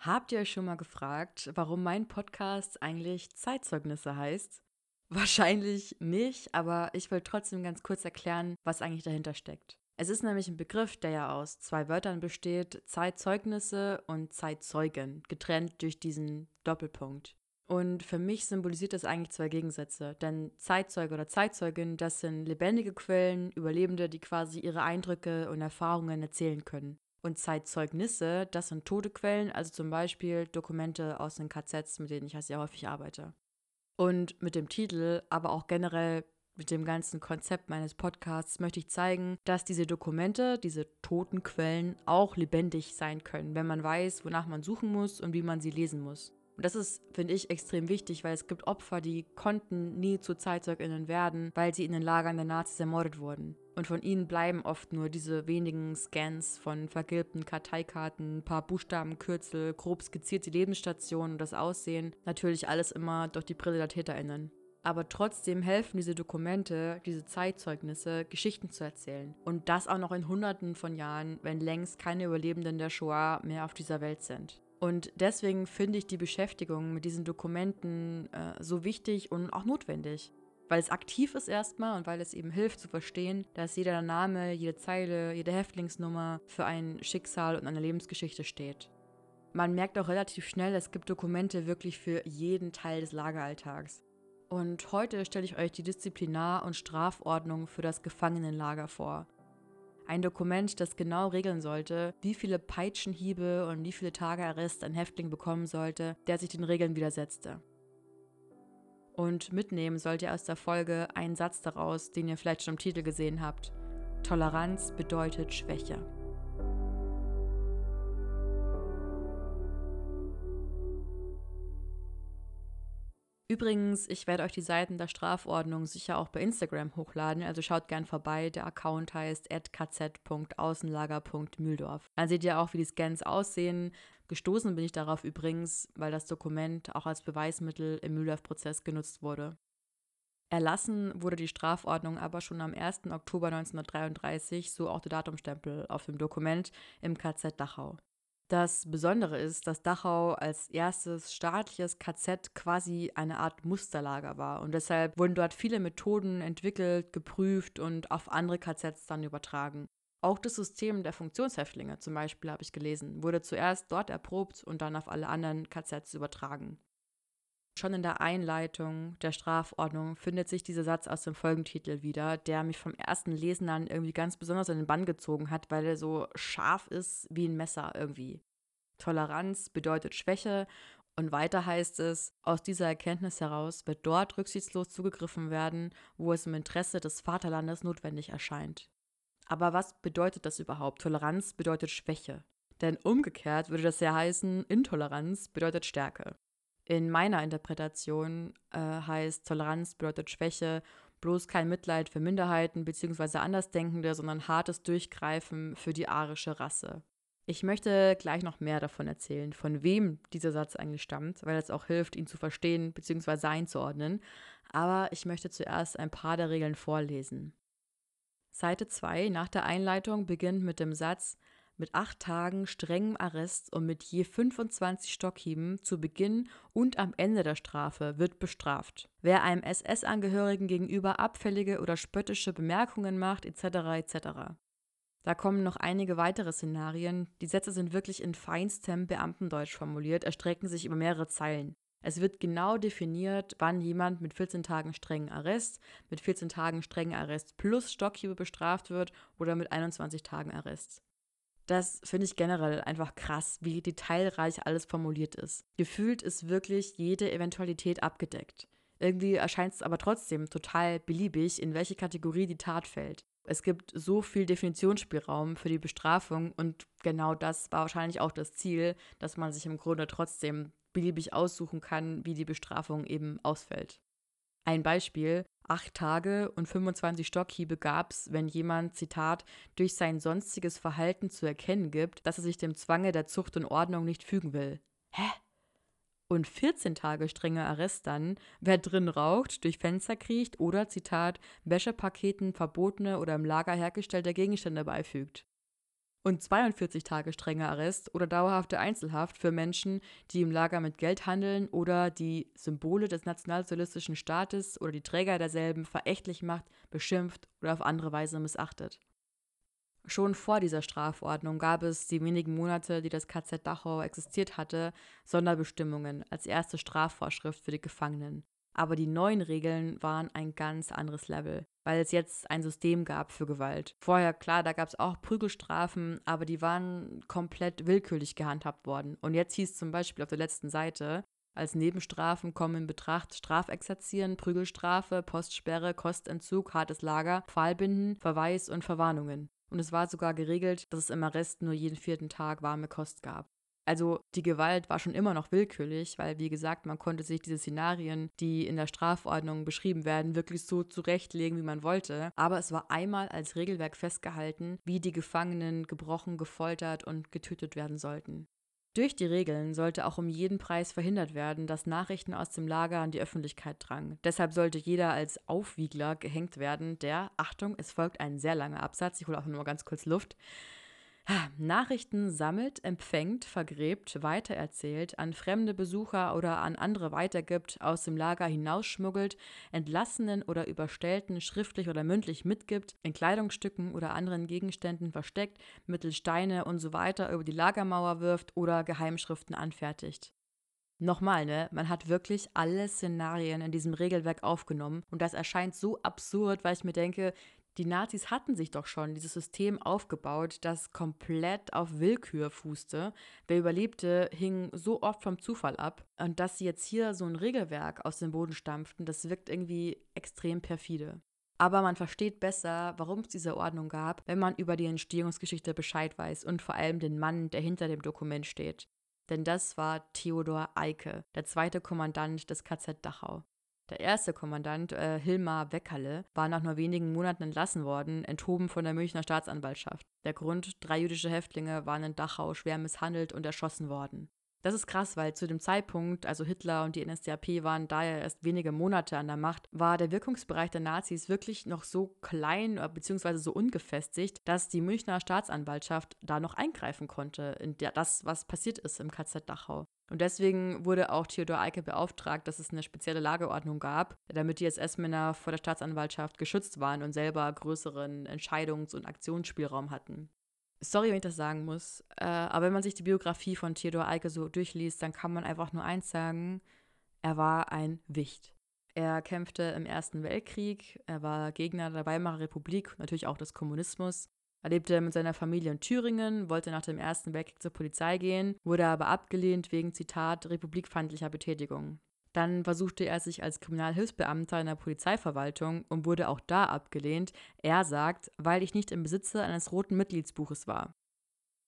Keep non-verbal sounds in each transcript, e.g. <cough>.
Habt ihr euch schon mal gefragt, warum mein Podcast eigentlich Zeitzeugnisse heißt? <laughs> Wahrscheinlich nicht, aber ich will trotzdem ganz kurz erklären, was eigentlich dahinter steckt. Es ist nämlich ein Begriff, der ja aus zwei Wörtern besteht, Zeitzeugnisse und Zeitzeugen, getrennt durch diesen Doppelpunkt. Und für mich symbolisiert das eigentlich zwei Gegensätze. Denn Zeitzeuge oder Zeitzeugin, das sind lebendige Quellen, Überlebende, die quasi ihre Eindrücke und Erfahrungen erzählen können. Und Zeitzeugnisse, das sind tote Quellen, also zum Beispiel Dokumente aus den KZs, mit denen ich ja sehr häufig arbeite. Und mit dem Titel, aber auch generell mit dem ganzen Konzept meines Podcasts möchte ich zeigen, dass diese Dokumente, diese toten Quellen auch lebendig sein können, wenn man weiß, wonach man suchen muss und wie man sie lesen muss. Und das ist, finde ich, extrem wichtig, weil es gibt Opfer, die konnten nie zu ZeitzeugInnen werden, weil sie in den Lagern der Nazis ermordet wurden. Und von ihnen bleiben oft nur diese wenigen Scans von vergilbten Karteikarten, ein paar Buchstabenkürzel, grob skizzierte Lebensstationen und das Aussehen. Natürlich alles immer durch die Brille der TäterInnen. Aber trotzdem helfen diese Dokumente, diese Zeitzeugnisse, Geschichten zu erzählen. Und das auch noch in Hunderten von Jahren, wenn längst keine Überlebenden der Shoah mehr auf dieser Welt sind. Und deswegen finde ich die Beschäftigung mit diesen Dokumenten äh, so wichtig und auch notwendig. Weil es aktiv ist erstmal und weil es eben hilft zu verstehen, dass jeder Name, jede Zeile, jede Häftlingsnummer für ein Schicksal und eine Lebensgeschichte steht. Man merkt auch relativ schnell, es gibt Dokumente wirklich für jeden Teil des Lageralltags. Und heute stelle ich euch die Disziplinar- und Strafordnung für das Gefangenenlager vor. Ein Dokument, das genau regeln sollte, wie viele Peitschenhiebe und wie viele Tage Arrest ein Häftling bekommen sollte, der sich den Regeln widersetzte. Und mitnehmen sollt ihr aus der Folge einen Satz daraus, den ihr vielleicht schon im Titel gesehen habt. Toleranz bedeutet Schwäche. Übrigens, ich werde euch die Seiten der Strafordnung sicher auch bei Instagram hochladen, also schaut gern vorbei. Der Account heißt kz.außenlager.mühldorf. Dann seht ihr auch, wie die Scans aussehen. Gestoßen bin ich darauf übrigens, weil das Dokument auch als Beweismittel im Mühldorf-Prozess genutzt wurde. Erlassen wurde die Strafordnung aber schon am 1. Oktober 1933, so auch der Datumstempel auf dem Dokument, im KZ Dachau. Das Besondere ist, dass Dachau als erstes staatliches KZ quasi eine Art Musterlager war und deshalb wurden dort viele Methoden entwickelt, geprüft und auf andere KZs dann übertragen. Auch das System der Funktionshäftlinge zum Beispiel habe ich gelesen, wurde zuerst dort erprobt und dann auf alle anderen KZs übertragen. Schon in der Einleitung der Strafordnung findet sich dieser Satz aus dem Folgentitel wieder, der mich vom ersten Lesen an irgendwie ganz besonders in den Bann gezogen hat, weil er so scharf ist wie ein Messer irgendwie. Toleranz bedeutet Schwäche und weiter heißt es, aus dieser Erkenntnis heraus wird dort rücksichtslos zugegriffen werden, wo es im Interesse des Vaterlandes notwendig erscheint. Aber was bedeutet das überhaupt? Toleranz bedeutet Schwäche. Denn umgekehrt würde das ja heißen, Intoleranz bedeutet Stärke. In meiner Interpretation äh, heißt Toleranz bedeutet Schwäche bloß kein Mitleid für Minderheiten bzw. Andersdenkende, sondern hartes Durchgreifen für die arische Rasse. Ich möchte gleich noch mehr davon erzählen, von wem dieser Satz eigentlich stammt, weil es auch hilft, ihn zu verstehen bzw. einzuordnen. Aber ich möchte zuerst ein paar der Regeln vorlesen. Seite 2 nach der Einleitung beginnt mit dem Satz mit acht Tagen strengem Arrest und mit je 25 Stockhieben zu Beginn und am Ende der Strafe wird bestraft. Wer einem SS-Angehörigen gegenüber abfällige oder spöttische Bemerkungen macht, etc. etc. Da kommen noch einige weitere Szenarien. Die Sätze sind wirklich in feinstem Beamtendeutsch formuliert, erstrecken sich über mehrere Zeilen. Es wird genau definiert, wann jemand mit 14 Tagen strengen Arrest, mit 14 Tagen strengen Arrest plus Stockhiebe bestraft wird oder mit 21 Tagen Arrest. Das finde ich generell einfach krass, wie detailreich alles formuliert ist. Gefühlt ist wirklich jede Eventualität abgedeckt. Irgendwie erscheint es aber trotzdem total beliebig, in welche Kategorie die Tat fällt. Es gibt so viel Definitionsspielraum für die Bestrafung und genau das war wahrscheinlich auch das Ziel, dass man sich im Grunde trotzdem beliebig aussuchen kann, wie die Bestrafung eben ausfällt. Ein Beispiel, acht Tage und 25 Stockhiebe gab es, wenn jemand, Zitat, durch sein sonstiges Verhalten zu erkennen gibt, dass er sich dem Zwange der Zucht und Ordnung nicht fügen will. Hä? Und 14 Tage strenger Arrest dann, wer drin raucht, durch Fenster kriecht oder, Zitat, Wäschepaketen verbotene oder im Lager hergestellte Gegenstände beifügt. Und 42 Tage strenger Arrest oder dauerhafte Einzelhaft für Menschen, die im Lager mit Geld handeln oder die Symbole des nationalsozialistischen Staates oder die Träger derselben verächtlich macht, beschimpft oder auf andere Weise missachtet. Schon vor dieser Strafordnung gab es die wenigen Monate, die das KZ Dachau existiert hatte, Sonderbestimmungen als erste Strafvorschrift für die Gefangenen. Aber die neuen Regeln waren ein ganz anderes Level, weil es jetzt ein System gab für Gewalt. Vorher, klar, da gab es auch Prügelstrafen, aber die waren komplett willkürlich gehandhabt worden. Und jetzt hieß zum Beispiel auf der letzten Seite, als Nebenstrafen kommen in Betracht Strafexerzieren, Prügelstrafe, Postsperre, Kostentzug, hartes Lager, Pfahlbinden, Verweis und Verwarnungen. Und es war sogar geregelt, dass es im Arrest nur jeden vierten Tag warme Kost gab. Also die Gewalt war schon immer noch willkürlich, weil wie gesagt, man konnte sich diese Szenarien, die in der Strafordnung beschrieben werden, wirklich so zurechtlegen, wie man wollte. Aber es war einmal als Regelwerk festgehalten, wie die Gefangenen gebrochen, gefoltert und getötet werden sollten. Durch die Regeln sollte auch um jeden Preis verhindert werden, dass Nachrichten aus dem Lager an die Öffentlichkeit drangen. Deshalb sollte jeder als Aufwiegler gehängt werden, der, Achtung, es folgt ein sehr langer Absatz, ich hole auch nur ganz kurz Luft, Nachrichten sammelt, empfängt, vergräbt, weitererzählt, an fremde Besucher oder an andere weitergibt, aus dem Lager hinausschmuggelt, Entlassenen oder Überstellten schriftlich oder mündlich mitgibt, in Kleidungsstücken oder anderen Gegenständen versteckt, mittels Steine und so weiter über die Lagermauer wirft oder Geheimschriften anfertigt. Nochmal, ne? Man hat wirklich alle Szenarien in diesem Regelwerk aufgenommen und das erscheint so absurd, weil ich mir denke, die Nazis hatten sich doch schon dieses System aufgebaut, das komplett auf Willkür fußte. Wer überlebte, hing so oft vom Zufall ab. Und dass sie jetzt hier so ein Regelwerk aus dem Boden stampften, das wirkt irgendwie extrem perfide. Aber man versteht besser, warum es diese Ordnung gab, wenn man über die Entstehungsgeschichte Bescheid weiß und vor allem den Mann, der hinter dem Dokument steht. Denn das war Theodor Eike, der zweite Kommandant des KZ Dachau. Der erste Kommandant, äh, Hilmar Weckerle, war nach nur wenigen Monaten entlassen worden, enthoben von der Münchner Staatsanwaltschaft. Der Grund, drei jüdische Häftlinge waren in Dachau schwer misshandelt und erschossen worden. Das ist krass, weil zu dem Zeitpunkt, also Hitler und die NSDAP waren da ja erst wenige Monate an der Macht, war der Wirkungsbereich der Nazis wirklich noch so klein äh, bzw. so ungefestigt, dass die Münchner Staatsanwaltschaft da noch eingreifen konnte in das, was passiert ist im KZ Dachau. Und deswegen wurde auch Theodor Eicke beauftragt, dass es eine spezielle Lageordnung gab, damit die SS-Männer vor der Staatsanwaltschaft geschützt waren und selber größeren Entscheidungs- und Aktionsspielraum hatten. Sorry, wenn ich das sagen muss, äh, aber wenn man sich die Biografie von Theodor Eicke so durchliest, dann kann man einfach nur eins sagen, er war ein Wicht. Er kämpfte im Ersten Weltkrieg, er war Gegner der Weimarer Republik, natürlich auch des Kommunismus. Er lebte mit seiner Familie in Thüringen, wollte nach dem Ersten Weltkrieg zur Polizei gehen, wurde aber abgelehnt wegen, Zitat, republikfeindlicher Betätigung. Dann versuchte er sich als Kriminalhilfsbeamter in der Polizeiverwaltung und wurde auch da abgelehnt. Er sagt, weil ich nicht im Besitze eines roten Mitgliedsbuches war.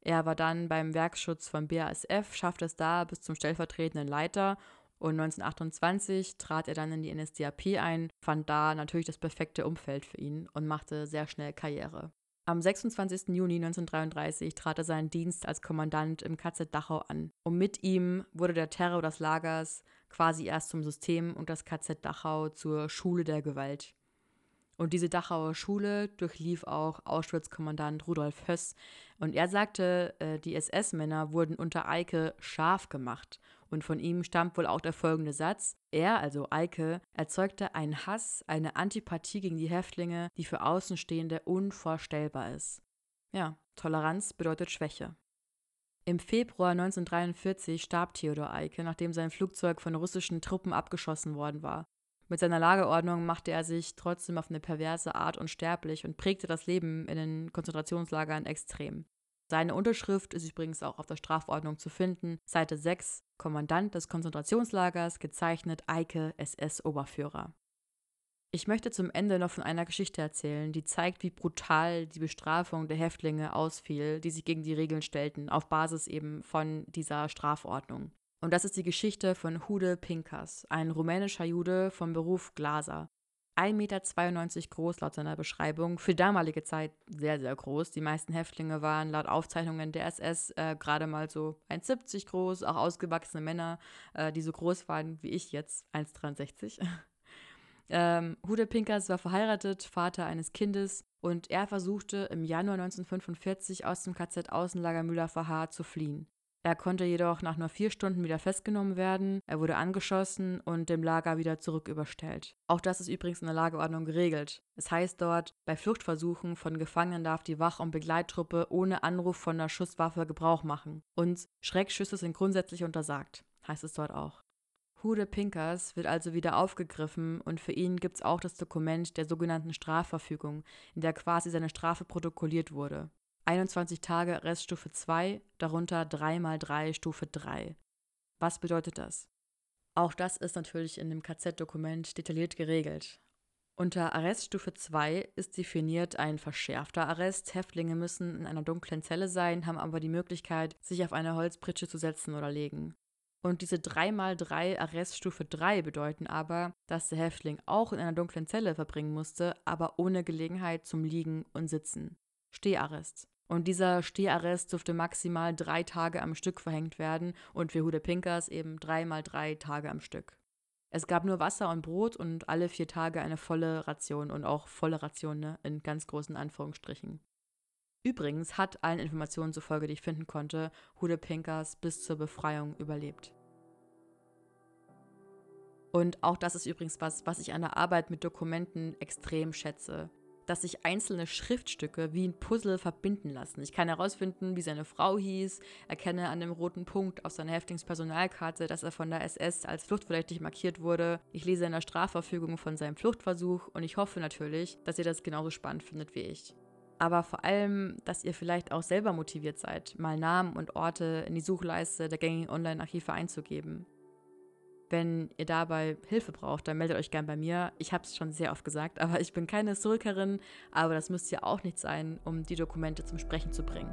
Er war dann beim Werkschutz vom BASF, schaffte es da bis zum stellvertretenden Leiter und 1928 trat er dann in die NSDAP ein, fand da natürlich das perfekte Umfeld für ihn und machte sehr schnell Karriere. Am 26. Juni 1933 trat er seinen Dienst als Kommandant im KZ Dachau an. Und mit ihm wurde der Terror des Lagers quasi erst zum System und das KZ Dachau zur Schule der Gewalt. Und diese Dachauer Schule durchlief auch Auschwitz-Kommandant Rudolf Höss. Und er sagte, äh, die SS-Männer wurden unter Eike scharf gemacht und von ihm stammt wohl auch der folgende Satz. Er, also Eike, erzeugte einen Hass, eine Antipathie gegen die Häftlinge, die für Außenstehende unvorstellbar ist. Ja, Toleranz bedeutet Schwäche. Im Februar 1943 starb Theodor Eike, nachdem sein Flugzeug von russischen Truppen abgeschossen worden war. Mit seiner Lagerordnung machte er sich trotzdem auf eine perverse Art unsterblich und prägte das Leben in den Konzentrationslagern extrem. Seine Unterschrift ist übrigens auch auf der Strafordnung zu finden. Seite 6, Kommandant des Konzentrationslagers, gezeichnet Eike SS-Oberführer. Ich möchte zum Ende noch von einer Geschichte erzählen, die zeigt, wie brutal die Bestrafung der Häftlinge ausfiel, die sich gegen die Regeln stellten, auf Basis eben von dieser Strafordnung. Und das ist die Geschichte von Hude Pinkas, ein rumänischer Jude vom Beruf Glaser. 1,92 Meter groß laut seiner Beschreibung. Für damalige Zeit sehr, sehr groß. Die meisten Häftlinge waren laut Aufzeichnungen der SS äh, gerade mal so 1,70 groß, auch ausgewachsene Männer, äh, die so groß waren wie ich jetzt, 1,63. <laughs> Ähm, Hude Pinkers war verheiratet, Vater eines Kindes und er versuchte im Januar 1945 aus dem KZ Außenlager Müller-Verhaar zu fliehen. Er konnte jedoch nach nur vier Stunden wieder festgenommen werden, er wurde angeschossen und dem Lager wieder zurücküberstellt. Auch das ist übrigens in der Lagerordnung geregelt. Es heißt dort, bei Fluchtversuchen von Gefangenen darf die Wach- und Begleittruppe ohne Anruf von der Schusswaffe Gebrauch machen. Und Schreckschüsse sind grundsätzlich untersagt, heißt es dort auch. Hude Pinkers wird also wieder aufgegriffen und für ihn gibt es auch das Dokument der sogenannten Strafverfügung, in der quasi seine Strafe protokolliert wurde. 21 Tage Reststufe 2, darunter 3 mal 3 Stufe 3. Was bedeutet das? Auch das ist natürlich in dem KZ-Dokument detailliert geregelt. Unter Arreststufe 2 ist definiert ein verschärfter Arrest. Häftlinge müssen in einer dunklen Zelle sein, haben aber die Möglichkeit, sich auf eine Holzpritsche zu setzen oder legen. Und diese 3x3 Arreststufe 3 bedeuten aber, dass der Häftling auch in einer dunklen Zelle verbringen musste, aber ohne Gelegenheit zum Liegen und Sitzen. Steharrest. Und dieser Steharrest durfte maximal drei Tage am Stück verhängt werden und für Hude Pinkers eben dreimal drei Tage am Stück. Es gab nur Wasser und Brot und alle vier Tage eine volle Ration und auch volle Ration ne, in ganz großen Anführungsstrichen. Übrigens hat allen Informationen zufolge, die ich finden konnte, Hude Pinkers bis zur Befreiung überlebt. Und auch das ist übrigens was, was ich an der Arbeit mit Dokumenten extrem schätze dass sich einzelne Schriftstücke wie ein Puzzle verbinden lassen. Ich kann herausfinden, wie seine Frau hieß, erkenne an dem roten Punkt auf seiner Häftlingspersonalkarte, dass er von der SS als fluchtverdächtig markiert wurde. Ich lese in der Strafverfügung von seinem Fluchtversuch und ich hoffe natürlich, dass ihr das genauso spannend findet wie ich. Aber vor allem, dass ihr vielleicht auch selber motiviert seid, mal Namen und Orte in die Suchleiste der gängigen Online-Archive einzugeben. Wenn ihr dabei Hilfe braucht, dann meldet euch gern bei mir. Ich habe es schon sehr oft gesagt, aber ich bin keine Historikerin, aber das müsste ja auch nicht sein, um die Dokumente zum Sprechen zu bringen.